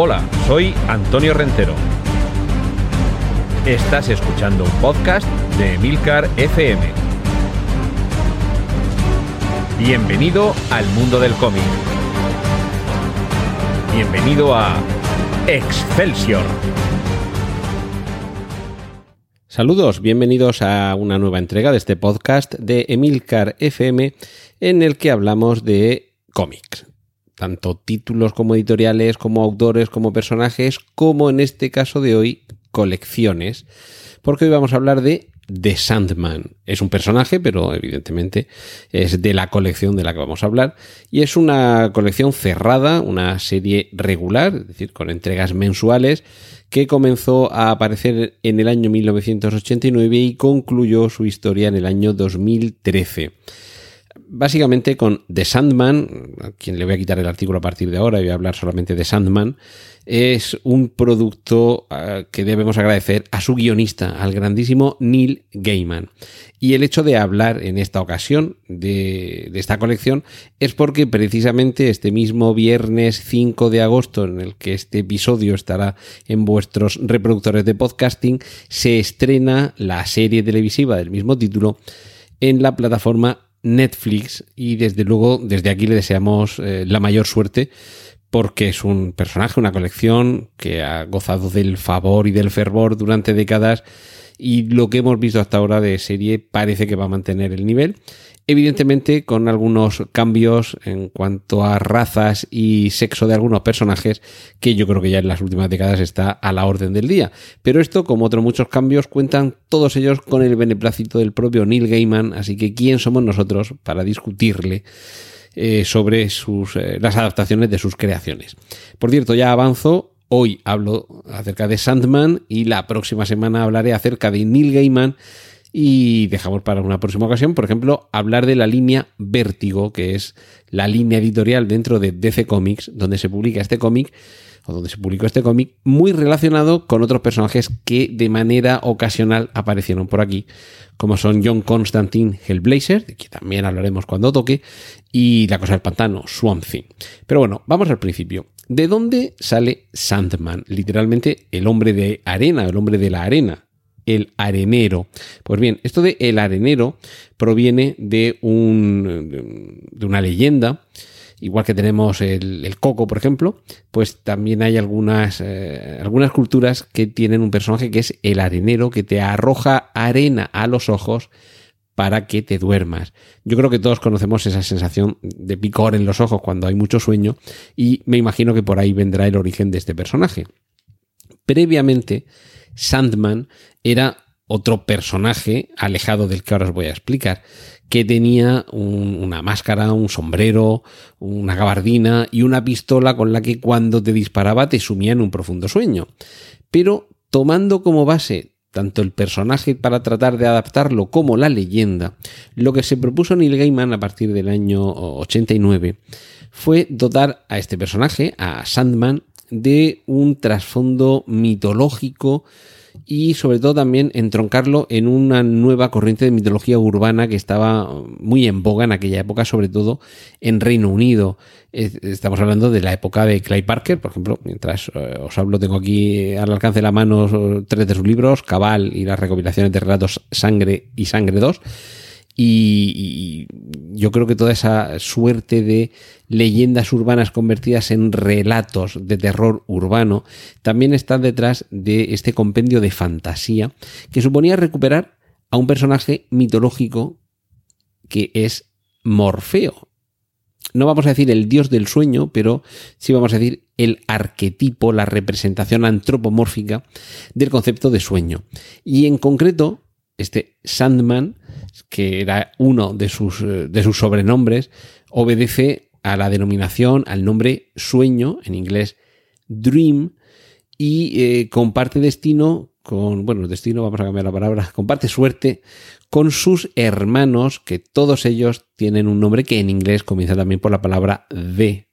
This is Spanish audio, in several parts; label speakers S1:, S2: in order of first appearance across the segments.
S1: Hola, soy Antonio Rentero. Estás escuchando un podcast de Emilcar FM. Bienvenido al mundo del cómic. Bienvenido a Excelsior.
S2: Saludos, bienvenidos a una nueva entrega de este podcast de Emilcar FM en el que hablamos de cómics. Tanto títulos como editoriales, como autores, como personajes, como en este caso de hoy, colecciones. Porque hoy vamos a hablar de The Sandman. Es un personaje, pero evidentemente es de la colección de la que vamos a hablar. Y es una colección cerrada, una serie regular, es decir, con entregas mensuales, que comenzó a aparecer en el año 1989 y concluyó su historia en el año 2013 básicamente con The Sandman, a quien le voy a quitar el artículo a partir de ahora y voy a hablar solamente de Sandman, es un producto ah, que debemos agradecer a su guionista, al grandísimo Neil Gaiman. Y el hecho de hablar en esta ocasión de, de, esta colección es porque precisamente este mismo viernes 5 de agosto, en el que este episodio estará en vuestros reproductores de podcasting, se estrena la serie televisiva del mismo título en la plataforma Netflix y desde luego desde aquí le deseamos eh, la mayor suerte porque es un personaje, una colección que ha gozado del favor y del fervor durante décadas y lo que hemos visto hasta ahora de serie parece que va a mantener el nivel evidentemente con algunos cambios en cuanto a razas y sexo de algunos personajes que yo creo que ya en las últimas décadas está a la orden del día. Pero esto, como otros muchos cambios, cuentan todos ellos con el beneplácito del propio Neil Gaiman, así que ¿quién somos nosotros para discutirle? Eh, sobre sus, eh, las adaptaciones de sus creaciones. Por cierto, ya avanzo, hoy hablo acerca de Sandman y la próxima semana hablaré acerca de Neil Gaiman y dejamos para una próxima ocasión, por ejemplo, hablar de la línea Vértigo, que es la línea editorial dentro de DC Comics, donde se publica este cómic, o donde se publicó este cómic, muy relacionado con otros personajes que de manera ocasional aparecieron por aquí, como son John Constantine Hellblazer, de que también hablaremos cuando toque, y La Cosa del Pantano, Swamp Thing. Pero bueno, vamos al principio. ¿De dónde sale Sandman? Literalmente el hombre de arena, el hombre de la arena el arenero. Pues bien, esto de el arenero proviene de, un, de una leyenda. Igual que tenemos el, coco, por ejemplo, pues también hay algunas, eh, algunas culturas que tienen un personaje que es el arenero, que te arroja arena a los ojos para que te duermas. Yo creo que todos conocemos esa sensación de picor en los ojos cuando hay mucho sueño y me imagino que por ahí vendrá el origen de este personaje. Previamente, Sandman era otro personaje alejado del que ahora os voy a explicar, que tenía una máscara, un sombrero, una gabardina y una pistola con la que cuando te disparaba te sumía en un profundo sueño. Pero tomando como base tanto el personaje para tratar de adaptarlo como la leyenda, lo que se propuso Neil Gaiman a partir del año 89 fue dotar a este personaje, a Sandman, de un trasfondo mitológico y sobre todo también entroncarlo en una nueva corriente de mitología urbana que estaba muy en boga en aquella época, sobre todo en Reino Unido. Estamos hablando de la época de Clay Parker, por ejemplo, mientras eh, os hablo, tengo aquí al alcance de la mano tres de sus libros, Cabal y las recopilaciones de relatos Sangre y Sangre 2 y, yo creo que toda esa suerte de leyendas urbanas convertidas en relatos de terror urbano también está detrás de este compendio de fantasía que suponía recuperar a un personaje mitológico que es Morfeo. No vamos a decir el dios del sueño, pero sí vamos a decir el arquetipo, la representación antropomórfica del concepto de sueño. Y en concreto, este Sandman que era uno de sus, eh, de sus sobrenombres, obedece a la denominación, al nombre sueño, en inglés dream, y eh, comparte destino con, bueno, destino, vamos a cambiar la palabra, comparte suerte con sus hermanos, que todos ellos tienen un nombre que en inglés comienza también por la palabra de.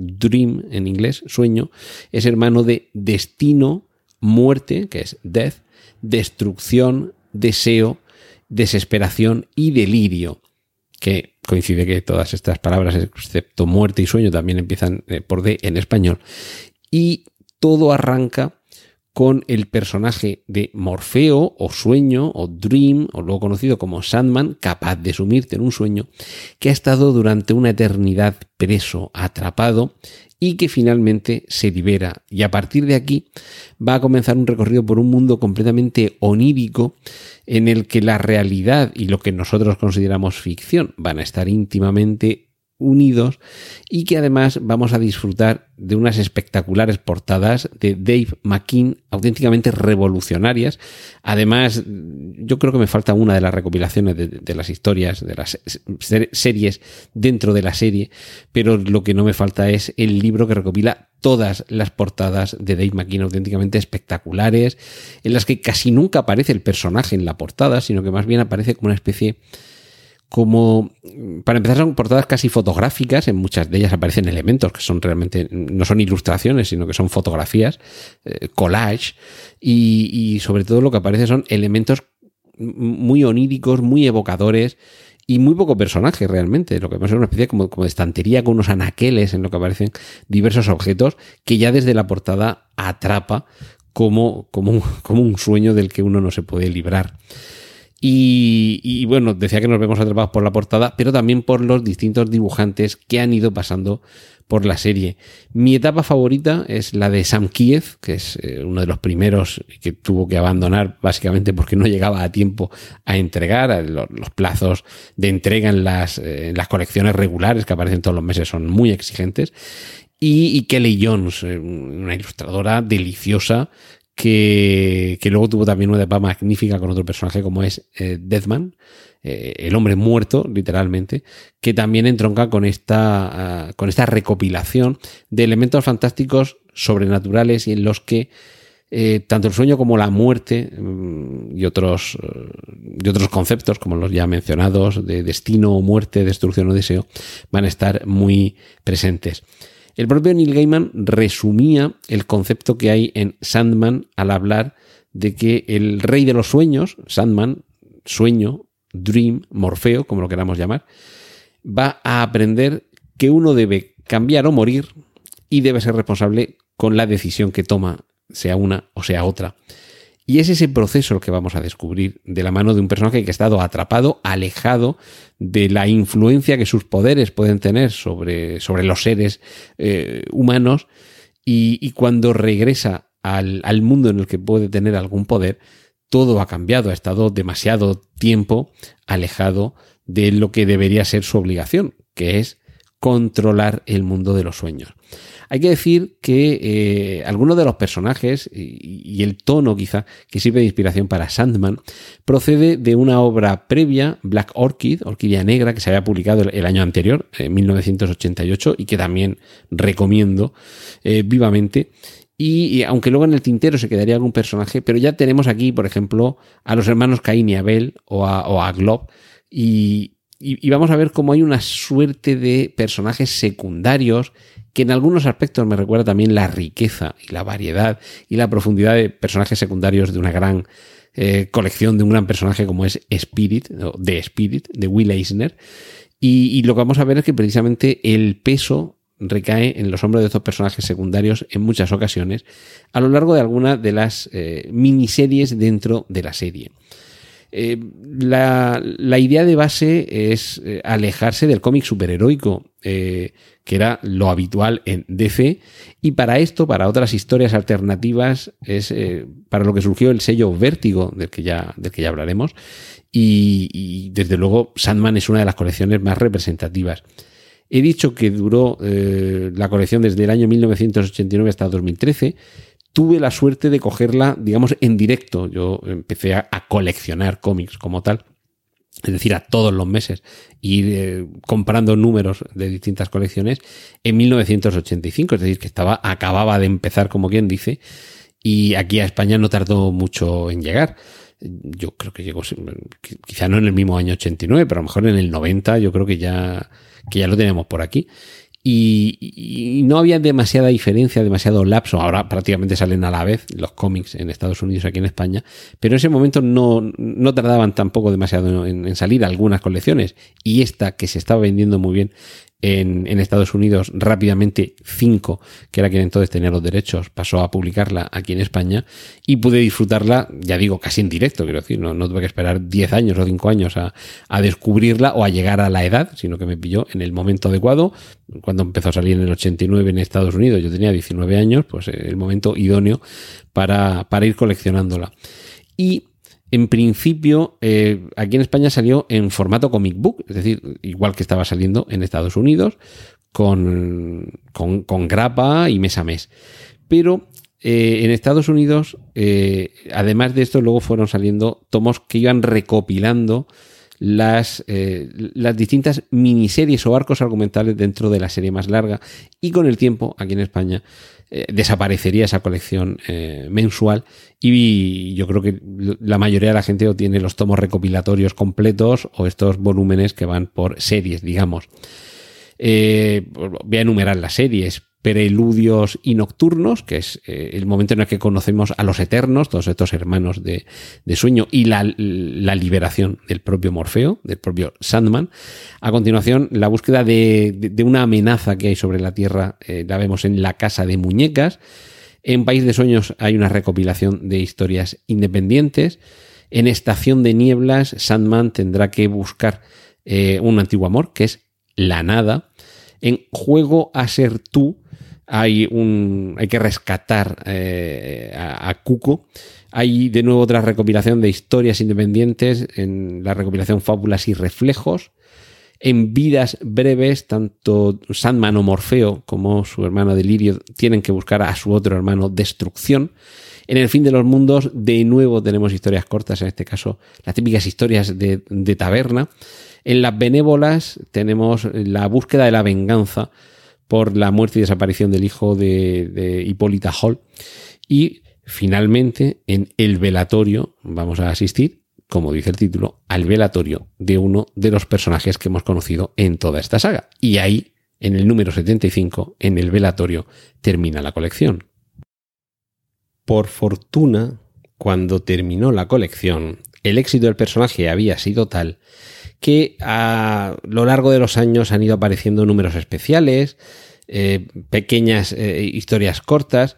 S2: Dream, en inglés, sueño, es hermano de destino, muerte, que es death, destrucción, deseo, desesperación y delirio, que coincide que todas estas palabras, excepto muerte y sueño, también empiezan eh, por D en español. y todo arranca con el personaje de Morfeo o Sueño o Dream, o luego conocido como Sandman, capaz de sumirte en un sueño, que ha estado durante una eternidad preso, atrapado, y que finalmente se libera. Y a partir de aquí va a comenzar un recorrido por un mundo completamente onírico en el que la realidad y lo que nosotros consideramos ficción van a estar íntimamente unidos y que además vamos a disfrutar de unas espectaculares portadas de Dave McKean auténticamente revolucionarias. Además, yo creo que me falta una de las recopilaciones de, las historias, de las series dentro de la serie, pero lo que no me falta es el libro que recopila todas las portadas de Dave McKean auténticamente espectaculares, en las que casi nunca aparece el personaje en la portada, sino que más bien aparece como una especie como, para empezar, son portadas casi fotográficas, en muchas de ellas aparecen elementos que son realmente, no son ilustraciones, sino que son fotografías, eh, collage, y, sobre todo lo que aparece son elementos muy oníricos, muy evocadores, y muy poco personaje realmente. Lo que es una especie como, como, de estantería con unos anaqueles en lo que aparecen diversos objetos que ya desde la portada atrapa como, como, como un sueño del que uno no se puede librar. Y, bueno, decía que nos vemos atrapados por la portada, pero también por los distintos dibujantes que han ido pasando por la serie. Mi etapa favorita es la de Sam Kiev, que es eh, uno de los primeros que tuvo que abandonar básicamente porque no llegaba a tiempo a entregar. Los, plazos de entrega en las, eh, en las colecciones regulares que aparecen todos los meses son muy exigentes. Y, Kelly Jones, eh, una ilustradora deliciosa que, luego tuvo también una etapa magnífica con otro personaje como es eh, Deathman, eh, el hombre muerto, literalmente, que también entronca con esta, ah, con esta recopilación de elementos fantásticos sobrenaturales y en los que eh, tanto el sueño como la muerte mm, y otros, y otros conceptos, como los ya mencionados, de destino o muerte, destrucción o deseo, van a estar muy presentes. El propio Neil Gaiman resumía el concepto que hay en Sandman al hablar de que el rey de los sueños, Sandman, sueño, dream, morfeo, como lo queramos llamar, va a aprender que uno debe cambiar o morir y debe ser responsable con la decisión que toma, sea una o sea otra. Y es ese proceso el que vamos a descubrir de la mano de un personaje que ha estado atrapado, alejado de la influencia que sus poderes pueden tener sobre, sobre los seres eh, humanos. Y, cuando regresa al, al mundo en el que puede tener algún poder, todo ha cambiado, ha estado demasiado tiempo alejado de lo que debería ser su obligación, que es controlar el mundo de los sueños. Hay que decir que eh, algunos de los personajes y, el tono quizá que sirve de inspiración para Sandman procede de una obra previa, Black Orchid, Orquídea Negra, que se había publicado el, año anterior, en 1988, y que también recomiendo eh, vivamente. Y, aunque luego en el tintero se quedaría algún personaje, pero ya tenemos aquí, por ejemplo, a los hermanos Cain y Abel o a, o a Glob. Y, y, vamos a ver cómo hay una suerte de personajes secundarios que en algunos aspectos me recuerda también la riqueza y la variedad y la profundidad de personajes secundarios de una gran eh, colección de un gran personaje como es Spirit, de Spirit, de Will Eisner. Y, lo que vamos a ver es que precisamente el peso recae en los hombros de estos personajes secundarios en muchas ocasiones a lo largo de alguna de las eh, miniseries dentro de la serie. Eh, la, idea de base es eh, alejarse del cómic superheroico, eh, que era lo habitual en DC, y para esto, para otras historias alternativas, es para lo que surgió el sello Vértigo, del que ya, del que ya hablaremos, y, desde luego Sandman es una de las colecciones más representativas. He dicho que duró la colección desde el año 1989 hasta 2013 tuve la suerte de cogerla, digamos, en directo. Yo empecé a, coleccionar cómics como tal. Es decir, a todos los meses, ir eh, comprando números de distintas colecciones en 1985, es decir, que estaba, acababa de empezar, como quien dice, y aquí a España no tardó mucho en llegar. Yo creo que llegó, quizá no en el mismo año 89, pero a lo mejor en el 90, yo creo que ya, que ya lo tenemos por aquí. Y, no había demasiada diferencia, demasiado lapso. Ahora prácticamente salen a la vez los cómics en Estados Unidos aquí en España, pero en ese momento no, no tardaban tampoco demasiado en, salir algunas colecciones. Y esta, que se estaba vendiendo muy bien en, Estados Unidos rápidamente 5, que era quien entonces tenía los derechos, pasó a publicarla aquí en España y pude disfrutarla, ya digo, casi en directo, quiero decir, no, tuve que esperar 10 años o 5 años a, a, descubrirla o a llegar a la edad, sino que me pilló en el momento adecuado, cuando empezó a salir en el 89 en Estados Unidos, yo tenía 19 años, pues el momento idóneo para, para ir coleccionándola. Y en principio, eh, aquí en España salió en formato comic book, es decir, igual que estaba saliendo en Estados Unidos, con, con, grapa y mes a mes. Pero eh, en Estados Unidos, eh, además de esto, luego fueron saliendo tomos que iban recopilando las, las distintas miniseries o arcos argumentales dentro de la serie más larga. Y con el tiempo, aquí en España, eh, desaparecería esa colección eh, mensual y yo creo que la mayoría de la gente o tiene los tomos recopilatorios completos o estos volúmenes que van por series, digamos. Eh, voy a enumerar las series. Preludios y Nocturnos, que es eh, el momento en el que conocemos a los Eternos, todos estos hermanos de, sueño, y la, liberación del propio Morfeo, del propio Sandman. A continuación, la búsqueda de, una amenaza que hay sobre la Tierra, eh, la vemos en La Casa de Muñecas. En País de Sueños hay una recopilación de historias independientes. En Estación de Nieblas, Sandman tendrá que buscar eh, un antiguo amor, que es la nada. En Juego a ser tú, hay, un, hay que rescatar eh, a, Cuco. Hay de nuevo otra recopilación de historias independientes en la recopilación Fábulas y Reflejos. En vidas breves, tanto Sandman o Morfeo como su hermano Delirio tienen que buscar a su otro hermano Destrucción. En el fin de los mundos, de nuevo tenemos historias cortas, en este caso las típicas historias de taberna. En las benévolas tenemos la búsqueda de la venganza por la muerte y desaparición del hijo de, Hipólita Hall. Y finalmente, en el velatorio, vamos a asistir, como dice el título, al velatorio de uno de los personajes que hemos conocido en toda esta saga. Y ahí, en el número 75, en el velatorio, termina la colección. Por fortuna, cuando terminó la colección, el éxito del personaje había sido tal que a lo largo de los años han ido apareciendo números especiales, eh, pequeñas eh, historias cortas,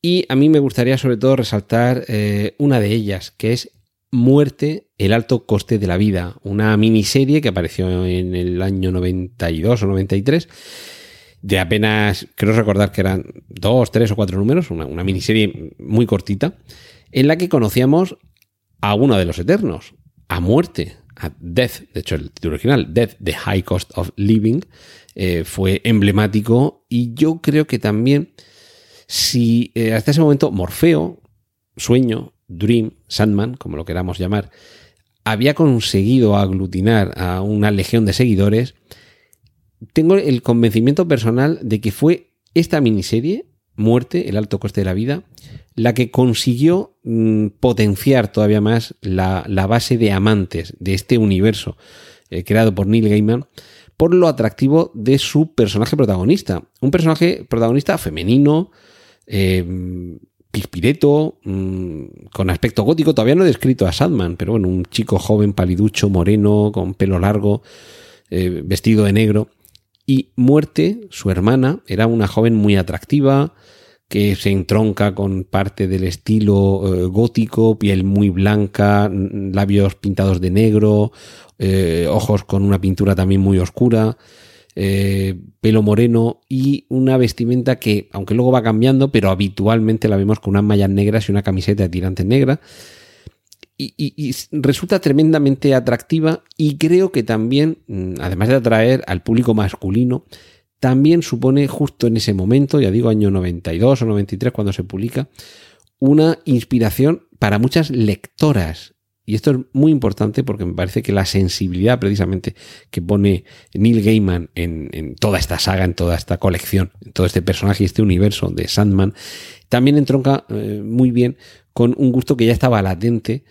S2: y a mí me gustaría sobre todo resaltar eh, una de ellas, que es Muerte, el alto coste de la vida, una miniserie que apareció en el año 92 o 93 de apenas, creo recordar que eran dos, tres o cuatro números, una, una, miniserie muy cortita, en la que conocíamos a uno de los eternos, a muerte, Death, de hecho el título original, Death, The High Cost of Living, eh, fue emblemático. Y yo creo que también si eh, hasta ese momento Morfeo, Sueño, Dream, Sandman, como lo queramos llamar, había conseguido aglutinar a una legión de seguidores, tengo el convencimiento personal de que fue esta miniserie, Muerte, el alto coste de la vida, la que consiguió mm, potenciar todavía más la, base de amantes de este universo eh, creado por Neil Gaiman por lo atractivo de su personaje protagonista. Un personaje protagonista femenino, eh, pispireto, mm, con aspecto gótico. Todavía no he descrito a Sadman, pero bueno, un chico joven, paliducho, moreno, con pelo largo, eh, vestido de negro. Y Muerte, su hermana, era una joven muy atractiva, que se entronca con parte del estilo eh, gótico, piel muy blanca, labios pintados de negro, eh, ojos con una pintura también muy oscura, eh, pelo moreno y una vestimenta que, aunque luego va cambiando, pero habitualmente la vemos con unas mallas negras y una camiseta de tirantes negra. Y, resulta tremendamente atractiva y creo que también, mm, además de atraer al público masculino, también supone justo en ese momento, ya digo año 92 o 93 cuando se publica, una inspiración para muchas lectoras. Y esto es muy importante porque me parece que la sensibilidad precisamente que pone Neil Gaiman en, toda esta saga, en toda esta colección, en todo este personaje y este universo de Sandman, también entronca eh, muy bien con un gusto que ya estaba latente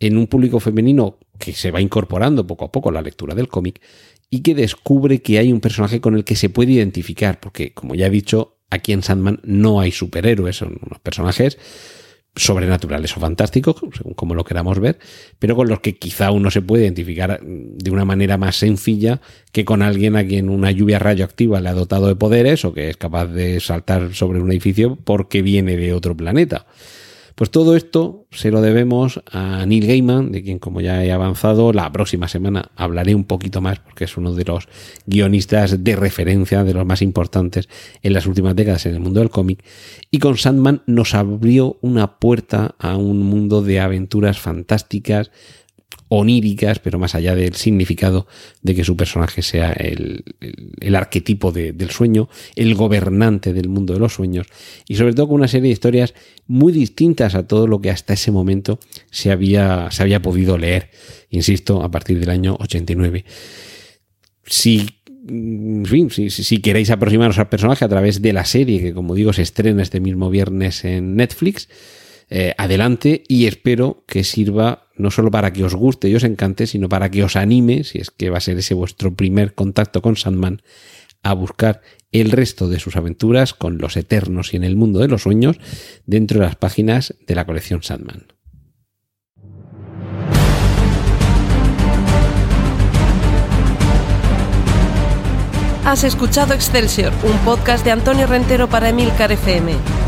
S2: en un público femenino que se va incorporando poco a poco a la lectura del cómic y que descubre que hay un personaje con el que se puede identificar, porque como ya he dicho, aquí en Sandman no hay superhéroes, son unos personajes sobrenaturales o fantásticos, según como lo queramos ver, pero con los que quizá uno se puede identificar de una manera más sencilla que con alguien a quien una lluvia radioactiva le ha dotado de poderes o que es capaz de saltar sobre un edificio porque viene de otro planeta. Pues todo esto se lo debemos a Neil Gaiman, de quien como ya he avanzado, la próxima semana hablaré un poquito más porque es uno de los guionistas de referencia, de los más importantes en las últimas décadas en el mundo del cómic. Y con Sandman nos abrió una puerta a un mundo de aventuras fantásticas, oníricas, pero más allá del significado de que su personaje sea el, arquetipo del sueño, el gobernante del mundo de los sueños, y sobre todo con una serie de historias muy distintas a todo lo que hasta ese momento se había, se había podido leer, insisto, a partir del año 89. Si si, si, queréis aproximaros al personaje a través de la serie, que como digo se estrena este mismo viernes en Netflix, eh, adelante y espero que sirva no solo para que os guste y os encante, sino para que os anime, si es que va a ser ese vuestro primer contacto con Sandman, a buscar el resto de sus aventuras con los eternos y en el mundo de los sueños dentro de las páginas de la colección Sandman.
S3: Has escuchado Excelsior, un podcast de Antonio Rentero para Emilcar FM.